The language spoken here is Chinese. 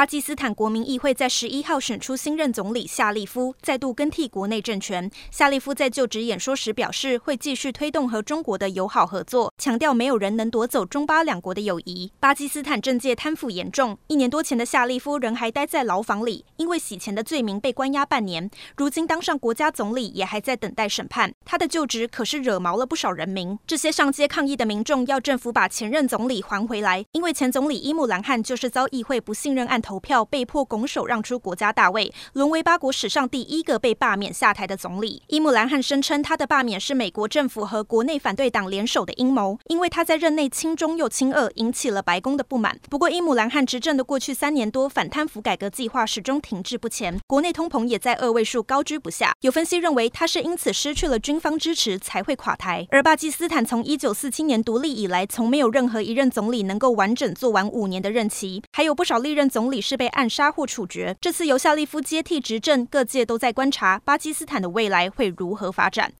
巴基斯坦国民议会在十一号选出新任总理夏利夫，再度更替国内政权。夏利夫在就职演说时表示，会继续推动和中国的友好合作，强调没有人能夺走中巴两国的友谊。巴基斯坦政界贪腐严重，一年多前的夏利夫仍还待在牢房里，因为洗钱的罪名被关押半年。如今当上国家总理，也还在等待审判。他的就职可是惹毛了不少人民。这些上街抗议的民众要政府把前任总理还回来，因为前总理伊姆兰汗就是遭议会不信任案。投票被迫拱手让出国家大位，沦为巴国史上第一个被罢免下台的总理。伊姆兰汗声称，他的罢免是美国政府和国内反对党联手的阴谋，因为他在任内亲中又亲俄，引起了白宫的不满。不过，伊姆兰汗执政的过去三年多，反贪腐改革计划始终停滞不前，国内通膨也在二位数高居不下。有分析认为，他是因此失去了军方支持才会垮台。而巴基斯坦从一九四七年独立以来，从没有任何一任总理能够完整做完五年的任期，还有不少历任总。里是被暗杀或处决。这次由夏利夫接替执政，各界都在观察巴基斯坦的未来会如何发展。